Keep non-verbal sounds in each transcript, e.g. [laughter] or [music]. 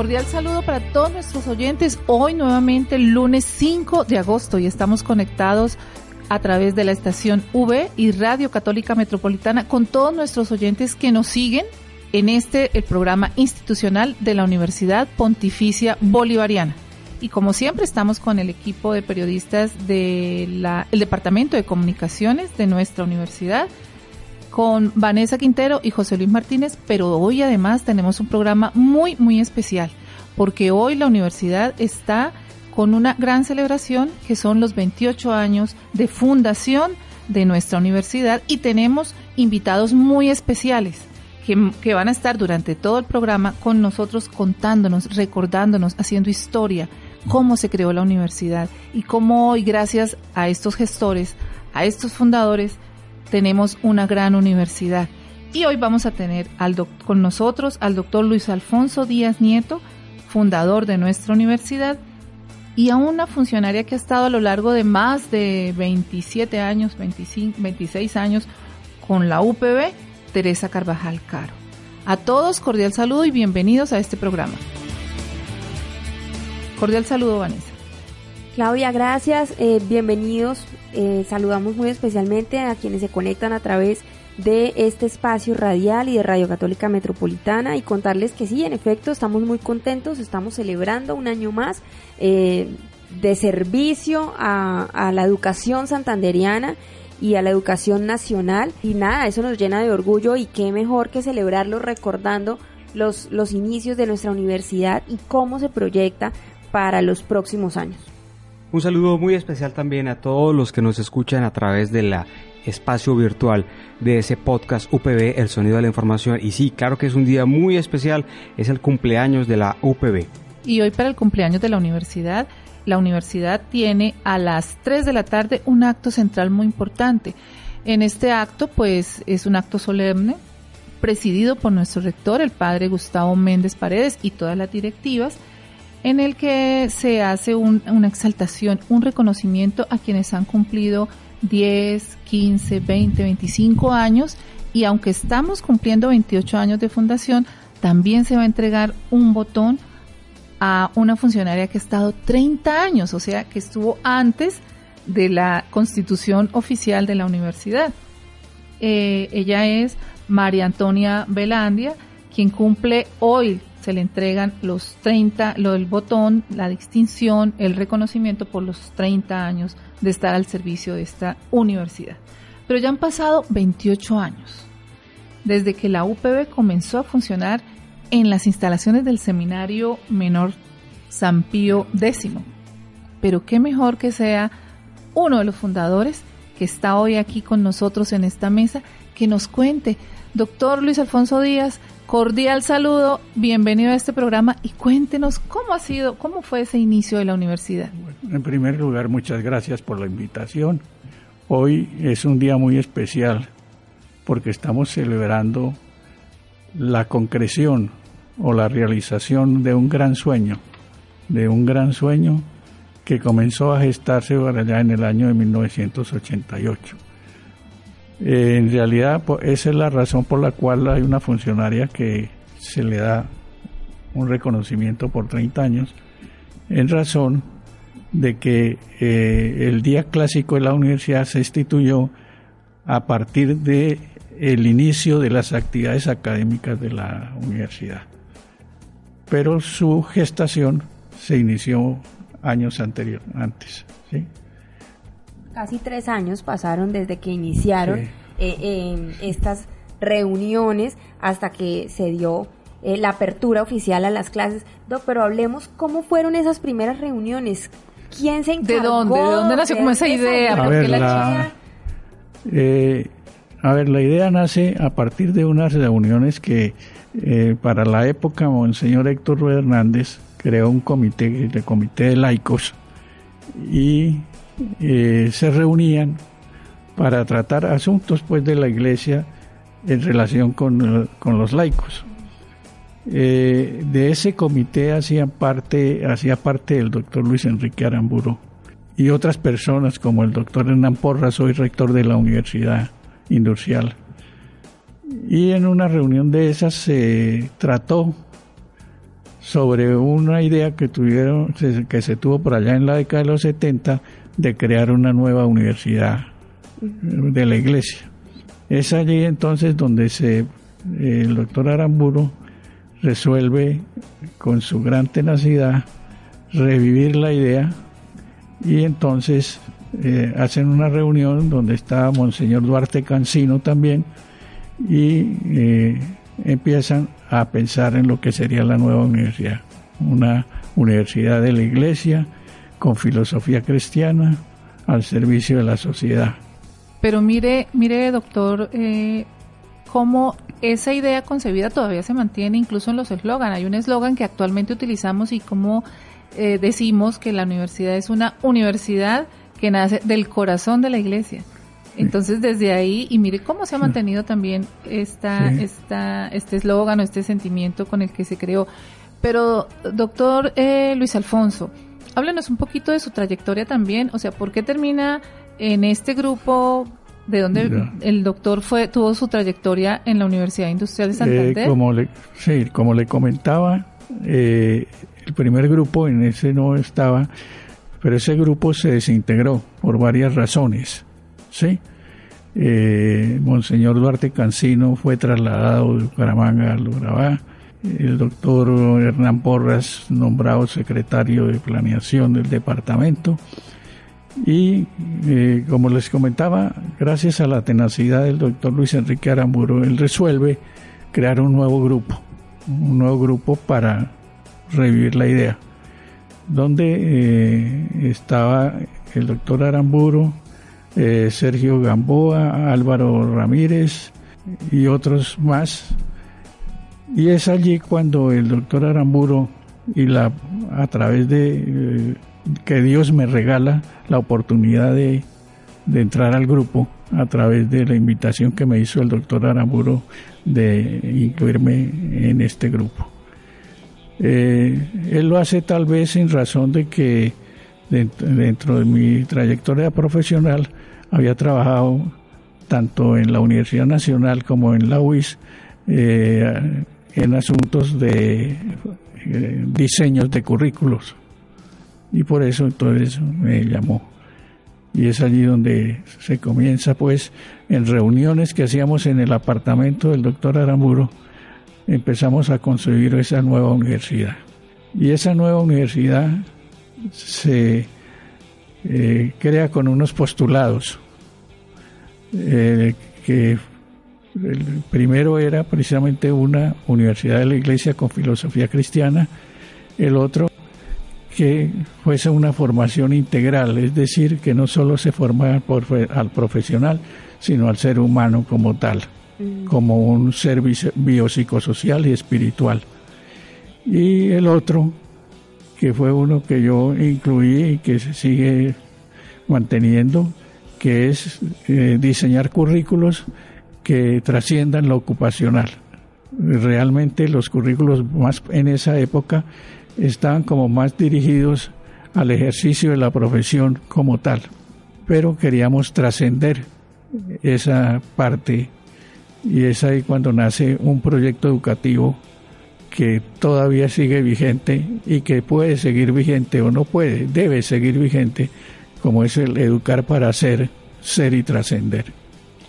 Cordial saludo para todos nuestros oyentes. Hoy nuevamente el lunes 5 de agosto y estamos conectados a través de la estación V y Radio Católica Metropolitana con todos nuestros oyentes que nos siguen en este el programa institucional de la Universidad Pontificia Bolivariana. Y como siempre estamos con el equipo de periodistas del Departamento de Comunicaciones de nuestra universidad, con Vanessa Quintero y José Luis Martínez, pero hoy además tenemos un programa muy, muy especial, porque hoy la universidad está con una gran celebración que son los 28 años de fundación de nuestra universidad y tenemos invitados muy especiales que, que, van a estar durante todo el programa con nosotros contándonos, recordándonos, haciendo historia, cómo se creó la universidad y cómo hoy, gracias a estos gestores, a estos fundadores, tenemos una gran universidad. Y hoy vamos a tener con nosotros al doctor Luis Alfonso Díaz Nieto, fundador de nuestra universidad, y a una funcionaria que ha estado a lo largo de más de 27 años, 25, 26 años con la UPB, Teresa Carvajal Caro. A todos, cordial saludo y bienvenidos a este programa. Cordial saludo, Vanessa. Claudia, gracias. Eh, bienvenidos. Eh, saludamos muy especialmente a quienes se conectan a través de este espacio radial y de Radio Católica Metropolitana y contarles que sí, en efecto, estamos muy contentos, estamos celebrando un año más eh, de servicio a, a la educación santanderiana y a la educación nacional y nada, eso nos llena de orgullo y qué mejor que celebrarlo recordando los, los inicios de nuestra universidad y cómo se proyecta para los próximos años. Un saludo muy especial también a todos los que nos escuchan a través de la espacio virtual de ese podcast UPB, El Sonido de la Información. Y sí, claro que es un día muy especial, es el cumpleaños de la UPB. Y hoy para el cumpleaños de la universidad, la universidad tiene a las 3 de la tarde un acto central muy importante. En este acto, pues es un acto solemne, presidido por nuestro rector, el padre Gustavo Méndez Paredes y todas las directivas en el que se hace una exaltación, un reconocimiento a quienes han cumplido 10, 15, 20, 25 años y aunque estamos cumpliendo 28 años de fundación, también se va a entregar un botón a una funcionaria que ha estado 30 años, o sea, que estuvo antes de la constitución oficial de la universidad. Eh, ella es María Antonia Velandia, quien cumple hoy se le entregan los 30, lo del botón, la distinción, el reconocimiento por los 30 años de estar al servicio de esta universidad. Pero ya han pasado 28 años desde que la UPB comenzó a funcionar en las instalaciones del Seminario Menor San Pío X. Pero qué mejor que sea uno de los fundadores que está hoy aquí con nosotros en esta mesa, que nos cuente. Doctor Luis Alfonso Díaz, Cordial saludo, bienvenido a este programa y cuéntenos cómo ha sido, cómo fue ese inicio de la universidad. en primer lugar, muchas gracias por la invitación. Hoy es un día muy especial porque estamos celebrando la concreción o la realización de un gran sueño, de un gran sueño que comenzó a gestarse allá en el año de 1988 eh, en realidad, esa es la razón por la cual hay una funcionaria que se le da un reconocimiento por 30 años, en razón de que eh, el día clásico de la universidad se instituyó a partir de el inicio de las actividades académicas de la universidad. Pero su gestación se inició años anteriores, antes. ¿sí? Casi tres años pasaron desde que iniciaron eh, estas reuniones hasta que se dio eh, la apertura oficial a las clases. pero hablemos cómo fueron esas primeras reuniones. ¿Quién se encargó? ¿De dónde? ¿De dónde nació como esa idea? A ver, la, eh, a ver, la idea nace a partir de unas reuniones que para la época Monseñor Héctor Rueda Hernández creó un comité, el comité de laicos, y eh, se reunían para tratar asuntos pues de la iglesia en relación con, los laicos. Eh, de ese comité hacían parte, hacía parte el doctor Luis Enrique Aramburo y otras personas como el doctor Hernán Porras, soy rector de la Universidad Industrial. Y en una reunión de esas se trató sobre una idea que tuvieron que se tuvo por allá en la década de los 70 de crear una nueva universidad de la iglesia. Es allí entonces donde se el doctor Aramburo resuelve con su gran tenacidad revivir la idea y entonces eh, hacen una reunión donde está Monseñor Duarte Cancino también y eh, empiezan a pensar en lo que sería la nueva universidad, una universidad de la iglesia con filosofía cristiana al servicio de la sociedad. Pero mire, mire doctor, eh, cómo esa idea concebida todavía se mantiene incluso en los eslogan. Hay un eslogan que actualmente utilizamos y cómo eh, decimos que la universidad es una universidad que nace del corazón de la iglesia. Entonces desde ahí, y mire cómo se ha mantenido también esta, esta, este eslogan o este sentimiento con el que se creó. Pero, doctor eh, Luis Alfonso, háblenos un poquito de su trayectoria también, o sea, ¿por qué termina en este grupo de dónde el doctor fue tuvo su trayectoria en la Universidad Industrial de Santander. Eh, como le, sí, como le comentaba, eh, el primer grupo en ese no estaba, pero ese grupo se desintegró por varias razones. ¿sí? Eh, Monseñor Duarte Cancino fue trasladado de Bucaramanga al Urabá. El doctor Hernán Porras nombrado secretario de planeación del departamento y eh, como les comentaba, gracias a la tenacidad del doctor Luis Enrique Aramburo, él resuelve crear un nuevo grupo, un nuevo grupo para revivir la idea, donde eh, estaba el doctor Aramburo, eh, Sergio Gamboa, Álvaro Ramírez y otros más. Y es allí cuando el doctor Aramburo y la a través de que Dios me regala la oportunidad de, entrar al grupo a través de la invitación que me hizo el doctor Aramburo de incluirme en este grupo. Eh, él lo hace tal vez en razón de que dentro, de mi trayectoria profesional había trabajado tanto en la Universidad Nacional como en la UIS eh, en asuntos de eh, diseños de currículos y por eso entonces me llamó. Y es allí donde se comienza pues en reuniones que hacíamos en el apartamento del doctor Aramburo, empezamos a construir esa nueva universidad. Y esa nueva universidad se eh, crea con unos postulados, eh, que el primero era precisamente una universidad de la iglesia con filosofía cristiana, el otro que fuese una formación integral, es decir, que no solo se forma al profesional, sino al ser humano como tal, mm. como un ser biopsicosocial y espiritual. Y el otro, que fue uno que yo incluí y que se sigue manteniendo, que es eh, diseñar currículos que trasciendan lo ocupacional. Realmente los currículos más en esa época estaban como más dirigidos al ejercicio de la profesión como tal, pero queríamos trascender esa parte y es ahí cuando nace un proyecto educativo que todavía sigue vigente y que puede seguir vigente o no puede, debe seguir vigente, como es el educar para ser, ser y trascender.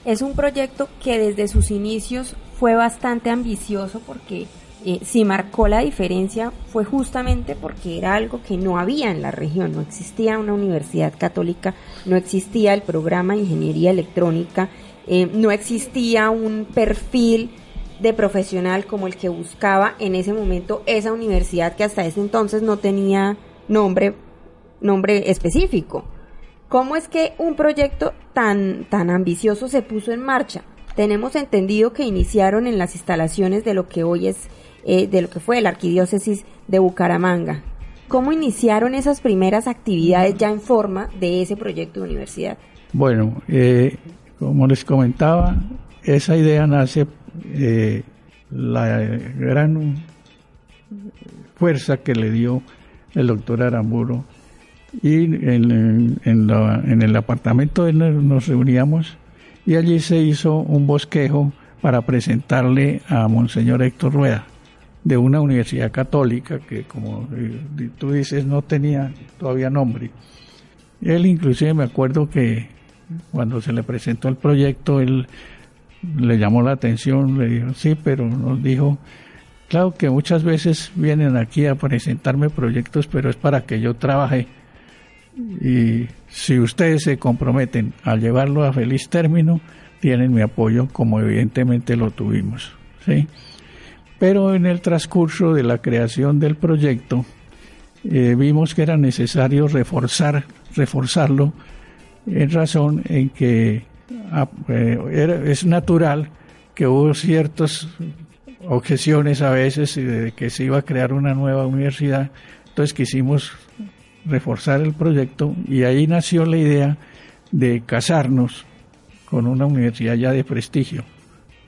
Es un proyecto que desde sus inicios fue bastante ambicioso porque eh, si marcó la diferencia fue justamente porque era algo que no había en la región, no existía una universidad católica, no existía el programa de ingeniería electrónica, eh, no existía un perfil de profesional como el que buscaba en ese momento esa universidad que hasta ese entonces no tenía nombre, nombre específico. ¿Cómo es que un proyecto tan, tan ambicioso se puso en marcha? Tenemos entendido que iniciaron en las instalaciones de lo que hoy es eh, de lo que fue la arquidiócesis de Bucaramanga. ¿Cómo iniciaron esas primeras actividades ya en forma de ese proyecto de universidad? Bueno, eh, como les comentaba, esa idea nace eh, la gran fuerza que le dio el doctor Aramburo y en, en el apartamento nos reuníamos y allí se hizo un bosquejo para presentarle a Monseñor Héctor Rueda de una universidad católica que, como eh, tú dices, no tenía todavía nombre. Él inclusive me acuerdo que cuando se le presentó el proyecto, él le llamó la atención, le dijo, sí, pero nos dijo, claro que muchas veces vienen aquí a presentarme proyectos, pero es para que yo trabaje. Y si ustedes se comprometen a llevarlo a feliz término, tienen mi apoyo, como evidentemente lo tuvimos. ¿sí? Pero en el transcurso de la creación del proyecto, eh, vimos que era necesario reforzar, reforzarlo en razón en que ah, eh, es natural que hubo ciertas objeciones a veces de que se iba a crear una nueva universidad, entonces quisimos reforzar el proyecto y ahí nació la idea de casarnos con una universidad ya de prestigio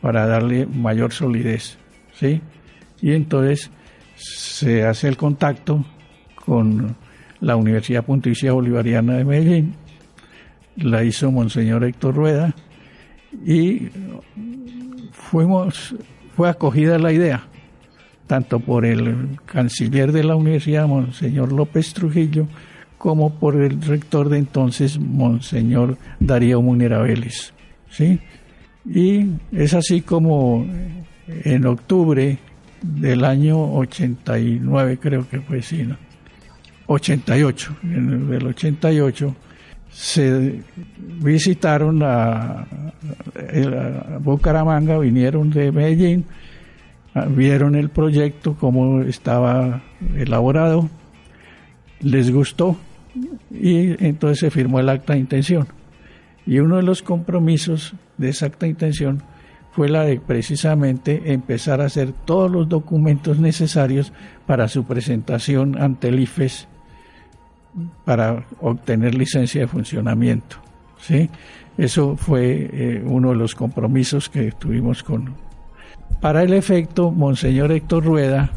para darle mayor solidez, ¿sí? Y entonces se hace el contacto con la Universidad Pontificia Bolivariana de Medellín, la hizo Monseñor Héctor Rueda y fuimos, fue acogida la idea, tanto por el canciller de la universidad, Monseñor López Trujillo, como por el rector de entonces, Monseñor Darío Munera Vélez. ¿sí? Y es así como en octubre del año 89, creo que fue, sí, ¿no? 88, en el 88, se visitaron a, Bucaramanga, vinieron de Medellín, vieron el proyecto, cómo estaba elaborado, les gustó y entonces se firmó el acta de intención. Y uno de los compromisos de esa acta de intención fue la de precisamente empezar a hacer todos los documentos necesarios para su presentación ante el IFES para obtener licencia de funcionamiento. ¿sí? Eso fue eh, uno de los compromisos que tuvimos con... Para el efecto, Monseñor Héctor Rueda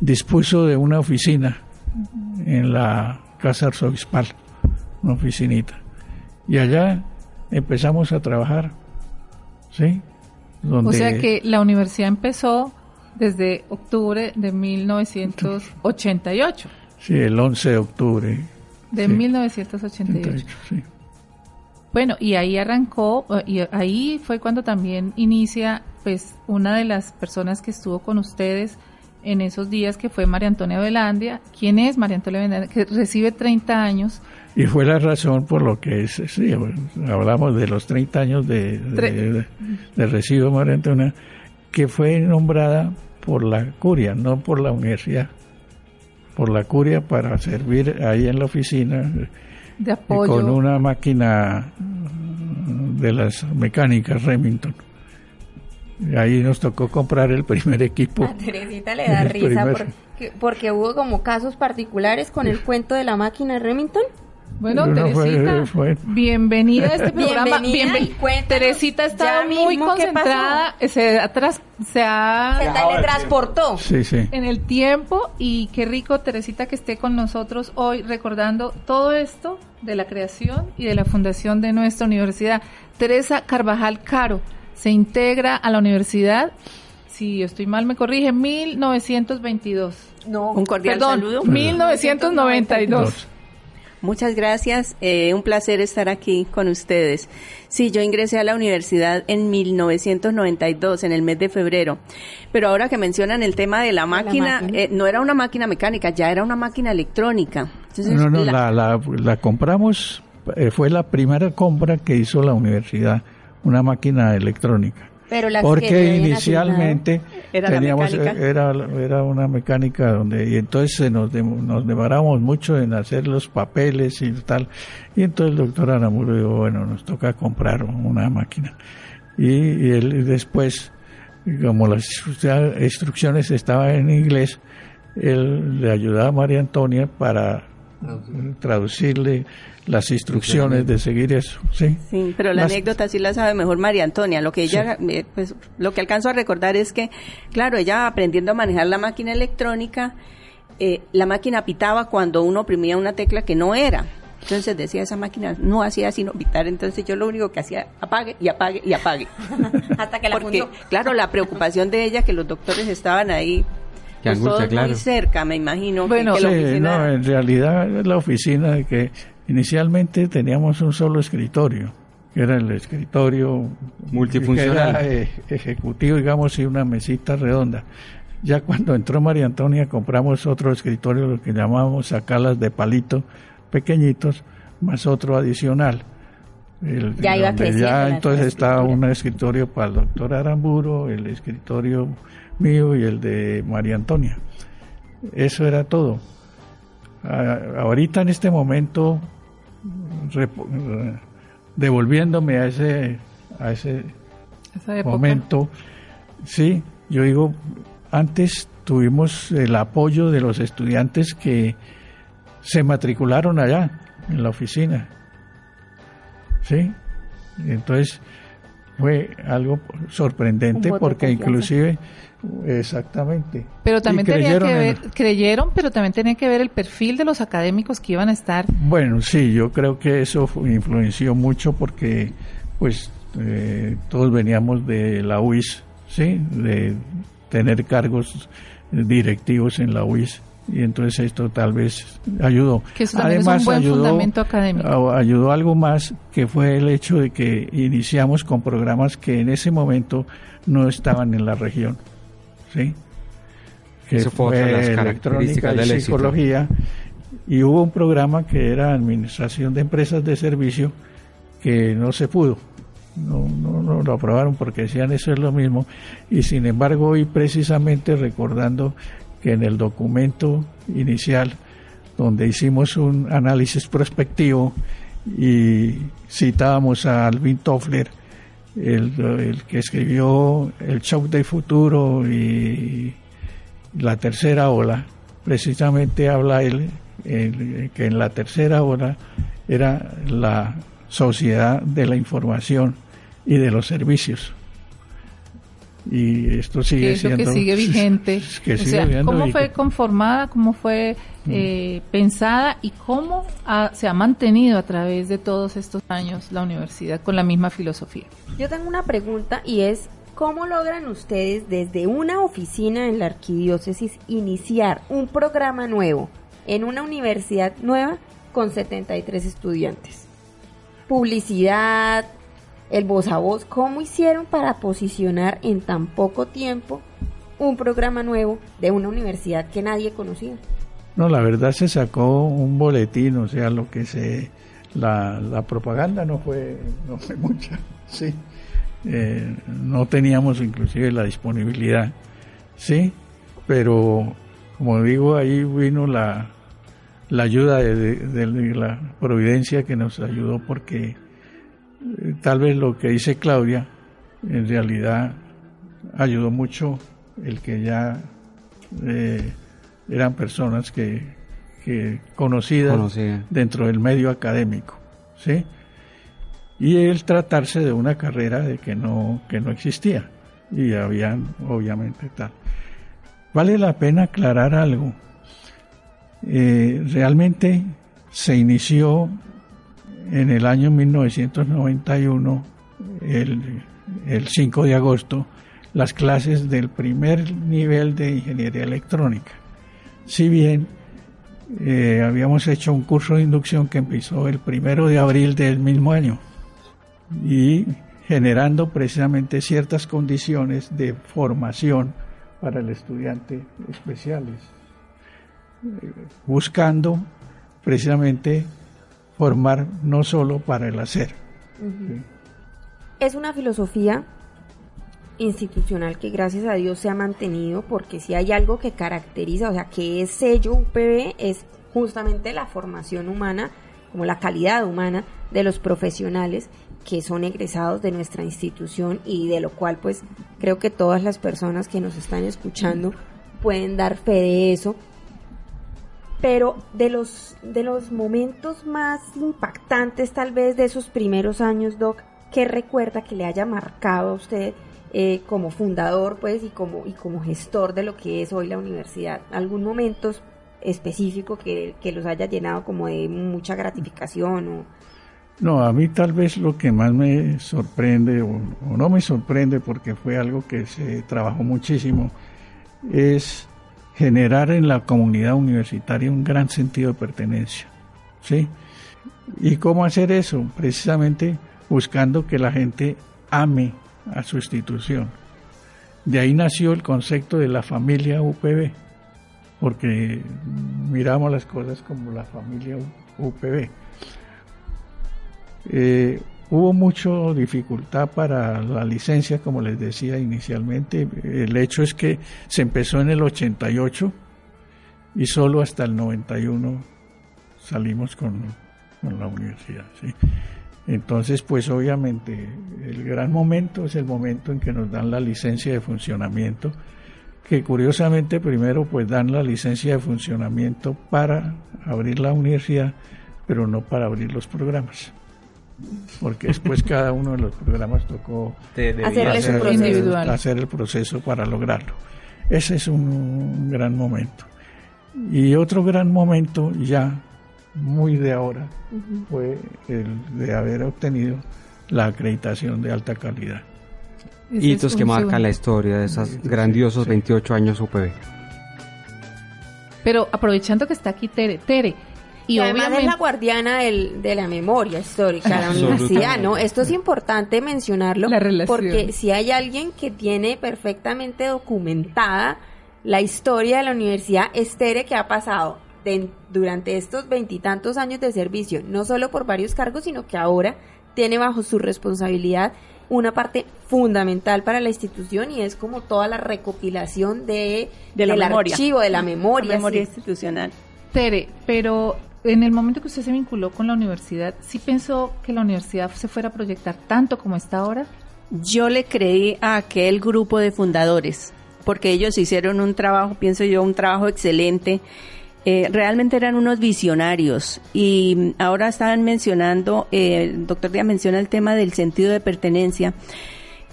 dispuso de una oficina en la Casa Arzobispal, una oficinita. Y allá empezamos a trabajar, ¿sí? O sea que la universidad empezó desde octubre de 1988. Sí, el 11 de octubre. De 1988. sí. Bueno, y ahí arrancó, y ahí fue cuando también inicia, pues, una de las personas que estuvo con ustedes en esos días, que fue María Antonia Velandia. ¿Quién es María Antonia Velandia? Que recibe 30 años. Y fue la razón por lo que, sí, hablamos de los 30 años de, de, de recibo María Antonia, que fue nombrada por la curia, no por la universidad por la curia para servir ahí en la oficina de apoyo. con una máquina de las mecánicas Remington. Ahí nos tocó comprar el primer equipo. [laughs] A Teresita le da risa porque, porque, hubo como casos particulares con el cuento de la máquina Remington. Bueno, Teresita, bienvenida a este [laughs] programa. Bienvenida. Teresita está muy concentrada, se, atrás, se ha... Se teletransportó sí, sí. en el tiempo y qué rico, Teresita, que esté con nosotros hoy recordando todo esto de la creación y de la fundación de nuestra universidad. Teresa Carvajal Caro se integra a la universidad, si estoy mal me corrige, 1922. No, un cordial Perdón, saludo. 1992. Muchas gracias, eh, un placer estar aquí con ustedes. Sí, yo ingresé a la universidad en 1992, en el mes de febrero, pero ahora que mencionan el tema de la máquina, Eh, no era una máquina mecánica, ya era una máquina electrónica. Entonces, no, no, la, la, la, compramos, eh, fue la primera compra que hizo la universidad, una máquina electrónica. Pero las porque que inicialmente Era teníamos mecánica. era era una mecánica donde y entonces nos nos demoramos mucho en hacer los papeles y tal y entonces el doctor Aramuro dijo bueno nos toca comprar una máquina y, y él después como las instru- instrucciones estaban en inglés él le ayudaba a María Antonia para traducirle las instrucciones de seguir eso sí Sí, pero la Las- anécdota sí la sabe mejor María Antonia. Lo que ella, eh, pues, lo que alcanzo a recordar es que, claro, ella aprendiendo a manejar la máquina electrónica, eh, la máquina pitaba cuando uno oprimía una tecla que no era. Entonces decía, esa máquina no hacía sino pitar, entonces yo lo único que hacía, apague y apague y apague. [laughs] Hasta que la Porque, fundió. claro, la preocupación de ella, que los doctores estaban ahí, Qué pues, angustia, claro. muy cerca, me imagino. Bueno, que la Sí, oficina- no, en realidad la oficina de que inicialmente teníamos un solo escritorio, que era el escritorio Multifuncional. que era, eh, ejecutivo, digamos, y una mesita redonda. Ya cuando entró María Antonia compramos otro escritorio, lo que llamábamos sacalas de palito, pequeñitos, más otro adicional. El- Ya iba donde creciendo ya entonces estaba un escritorio para el doctor Aramburo, el escritorio mío y el de María Antonia. Eso era todo. Ah, ahorita en este momento, repo- devolviéndome a ese, a ese Esa época. momento, sí, yo digo, antes tuvimos el apoyo de los estudiantes que se matricularon allá, en la oficina. Sí, entonces fue algo sorprendente porque inclusive, exactamente. Pero también tenía que en- ver, creyeron, pero también tenía que ver el perfil de los académicos que iban a estar. Bueno, sí, yo creo que eso influenció mucho porque, pues, eh, todos veníamos de la UIS, ¿sí? De tener cargos directivos en la UIS. Y entonces esto tal vez ayudó. Que eso también es un buen fundamento académico. a- Ayudó algo más que fue el hecho de que iniciamos con programas que en ese momento no estaban en la región, ¿sí? Que Eso fue otra de las características del éxito. psicología y hubo un programa que era administración de empresas de servicio que no se pudo no, no, no lo aprobaron porque decían eso es lo mismo y sin embargo hoy precisamente recordando que en el documento inicial donde hicimos un análisis prospectivo y citábamos a Alvin Toffler el, el que escribió El shock del futuro y la tercera ola, precisamente habla él eh, que en la tercera ola era la sociedad de la información y de los servicios. Y esto sigue lo siendo que sigue vigente. [laughs] que o sea, cómo fue conformada, cómo fue eh, pensada y cómo ha- se ha mantenido a través de todos estos años la universidad con la misma filosofía. Yo tengo una pregunta y es, ¿cómo logran ustedes desde una oficina en la arquidiócesis iniciar un programa nuevo en una universidad nueva con 73 estudiantes? Publicidad, el voz a voz, ¿cómo hicieron para posicionar en tan poco tiempo un programa nuevo de una universidad que nadie conocía? No, la verdad se sacó un boletín, o sea, lo que se la, la propaganda no fue no fue [laughs] mucha, sí. Eh, no teníamos inclusive la disponibilidad, sí, pero como digo ahí vino la la ayuda de, de- la providencia que nos ayudó porque tal vez lo que dice Claudia en realidad ayudó mucho el que ya eh, eran personas que, que conocidas Conocida. dentro del medio académico, ¿sí? Y el tratarse de una carrera de que no que no existía y habían obviamente tal. Vale la pena aclarar algo. Eh, realmente se inició en el año 1991, el, el 5 de agosto, las clases del primer nivel de ingeniería electrónica. Si bien eh, habíamos hecho un curso de inducción que empezó el primero de abril del mismo año y generando precisamente ciertas condiciones de formación para el estudiante especiales, eh, buscando precisamente formar no solo para el hacer. Es una filosofía institucional que gracias a Dios se ha mantenido porque si hay algo que caracteriza, o sea, que es sello UPB es justamente la formación humana, como la calidad humana de los profesionales que son egresados de nuestra institución y de lo cual pues creo que todas las personas que nos están escuchando pueden dar fe de eso. Pero de los de los momentos más impactantes tal vez de esos primeros años, Doc, ¿qué recuerda que le haya marcado a usted eh, como fundador pues y como y como gestor de lo que es hoy la universidad? ¿Algún momento específico que, que los haya llenado como de mucha gratificación o no, a mí tal vez lo que más me sorprende, o, no me sorprende porque fue algo que se trabajó muchísimo, es generar en la comunidad universitaria un gran sentido de pertenencia. ¿sí? ¿Y cómo hacer eso? Precisamente buscando que la gente ame a su institución. De ahí nació el concepto de la familia UPB, porque miramos las cosas como la familia UPB. Eh, hubo mucha dificultad para la licencia, como les decía inicialmente. El hecho es que se empezó en el 88 y solo hasta el 91 salimos con, la universidad. Entonces, pues obviamente el gran momento es el momento en que nos dan la licencia de funcionamiento, que curiosamente primero pues dan la licencia de funcionamiento para abrir la universidad, pero no para abrir los programas porque después cada uno de los programas tocó hacer, el proceso para lograrlo. Ese es un, gran momento. Y otro gran momento ya muy de ahora fue el de haber obtenido la acreditación de alta calidad. Hitos que marcan la historia de esos grandiosos 28 años UPB. Pero aprovechando que está aquí Tere, Tere, y, además es la guardiana de la memoria histórica de la universidad, ¿no? Esto es importante mencionarlo porque si hay alguien que tiene perfectamente documentada la historia de la universidad Estere que ha pasado durante estos veintitantos años de servicio, no solo por varios cargos, sino que ahora tiene bajo su responsabilidad una parte fundamental para la institución y es como toda la recopilación de, del archivo, de la memoria. La memoria institucional. Tere, pero en el momento que usted se vinculó con la universidad, ¿sí pensó que la universidad se fuera a proyectar tanto como está ahora? Yo le creí a aquel grupo de fundadores, porque ellos hicieron un trabajo, pienso yo, un trabajo excelente. Eh, realmente eran unos visionarios y ahora estaban mencionando, eh, el doctor Díaz menciona el tema del sentido de pertenencia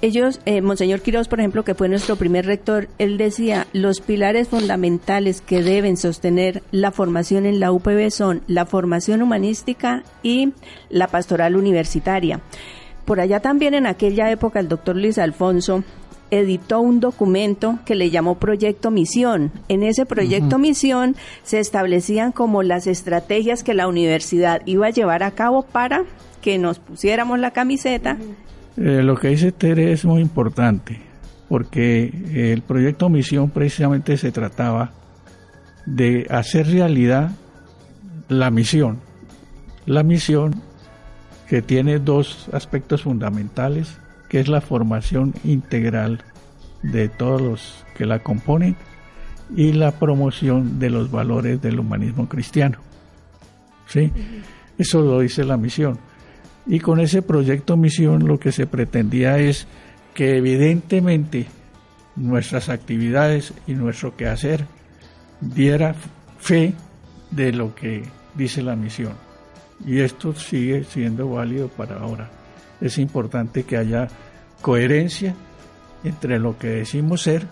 ellos, eh, Monseñor Quiroz, por ejemplo, que fue nuestro primer rector, él decía, los pilares fundamentales que deben sostener la formación en la UPB son la formación humanística y la pastoral universitaria. Por allá también en aquella época el doctor Luis Alfonso editó un documento que le llamó Proyecto Misión. En ese Proyecto Misión se establecían como las estrategias que la universidad iba a llevar a cabo para que nos pusiéramos la camiseta eh, lo que dice Tere es muy importante, porque el proyecto Misión precisamente se trataba de hacer realidad la misión. La misión que tiene dos aspectos fundamentales, que es la formación integral de todos los que la componen y la promoción de los valores del humanismo cristiano. ¿Sí? Eso lo dice la misión. Y con ese proyecto misión lo que se pretendía es que evidentemente nuestras actividades y nuestro quehacer diera fe de lo que dice la misión. Y esto sigue siendo válido para ahora. Es importante que haya coherencia entre lo que decimos ser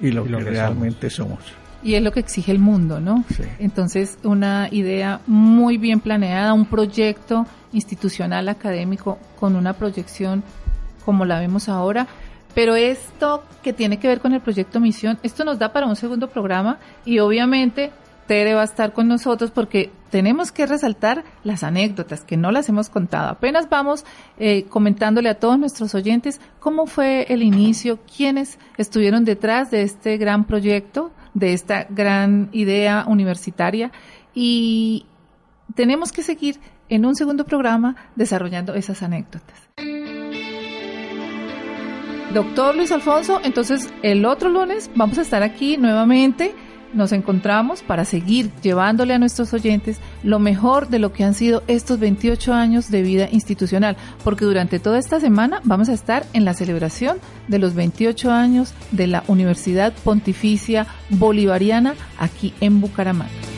y lo, que, realmente somos. Y es lo que exige el mundo, ¿no? Entonces, una idea muy bien planeada, un proyecto institucional académico con una proyección como la vemos ahora. Pero esto que tiene que ver con el proyecto Misión, esto nos da para un segundo programa y obviamente Tere va a estar con nosotros porque tenemos que resaltar las anécdotas que no las hemos contado. Apenas vamos eh, comentándole a todos nuestros oyentes cómo fue el inicio, quiénes estuvieron detrás de este gran proyecto de esta gran idea universitaria y tenemos que seguir en un segundo programa desarrollando esas anécdotas. Doctor Luis Alfonso, entonces el otro lunes vamos a estar aquí nuevamente. Nos encontramos para seguir llevándole a nuestros oyentes lo mejor de lo que han sido estos 28 años de vida institucional, porque durante toda esta semana vamos a estar en la celebración de los 28 años de la Universidad Pontificia Bolivariana aquí en Bucaramanga.